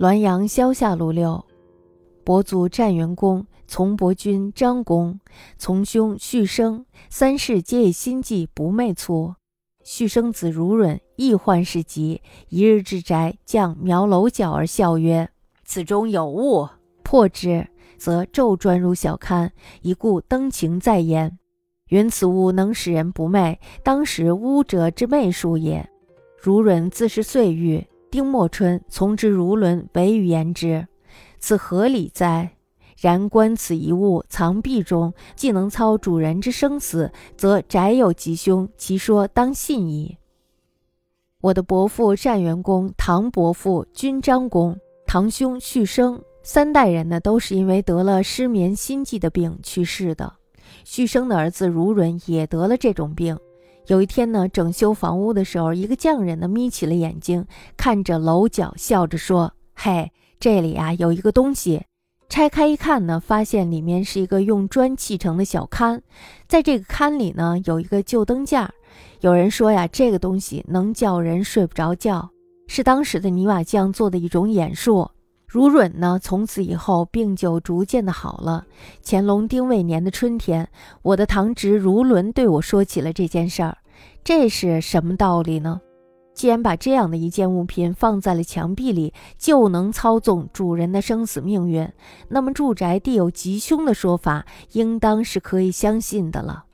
滦阳萧下路六，伯祖战元公，从伯君张公，从兄续生，三世皆以心计不昧粗。续生子如润亦患事疾，一日至宅，将苗楼角而笑曰：“此中有物。”破之，则骤转入小龛，一故登情在焉。云此物能使人不昧，当时巫者之媚术也。如润自是岁欲。丁末春，从之如伦为语言之，此何理哉？然观此一物藏壁中，既能操主人之生死，则宅有吉凶，其说当信矣。我的伯父单元公、堂伯父君章公、堂兄旭生三代人呢，都是因为得了失眠心悸的病去世的。旭生的儿子如伦也得了这种病。有一天呢，整修房屋的时候，一个匠人呢眯起了眼睛，看着楼角，笑着说：“嘿，这里啊有一个东西。”拆开一看呢，发现里面是一个用砖砌成的小龛，在这个龛里呢有一个旧灯架。有人说呀，这个东西能叫人睡不着觉，是当时的泥瓦匠做的一种眼术。如润呢，从此以后病就逐渐的好了。乾隆丁未年的春天，我的堂侄如伦对我说起了这件事儿。这是什么道理呢？既然把这样的一件物品放在了墙壁里，就能操纵主人的生死命运，那么住宅地有吉凶的说法，应当是可以相信的了。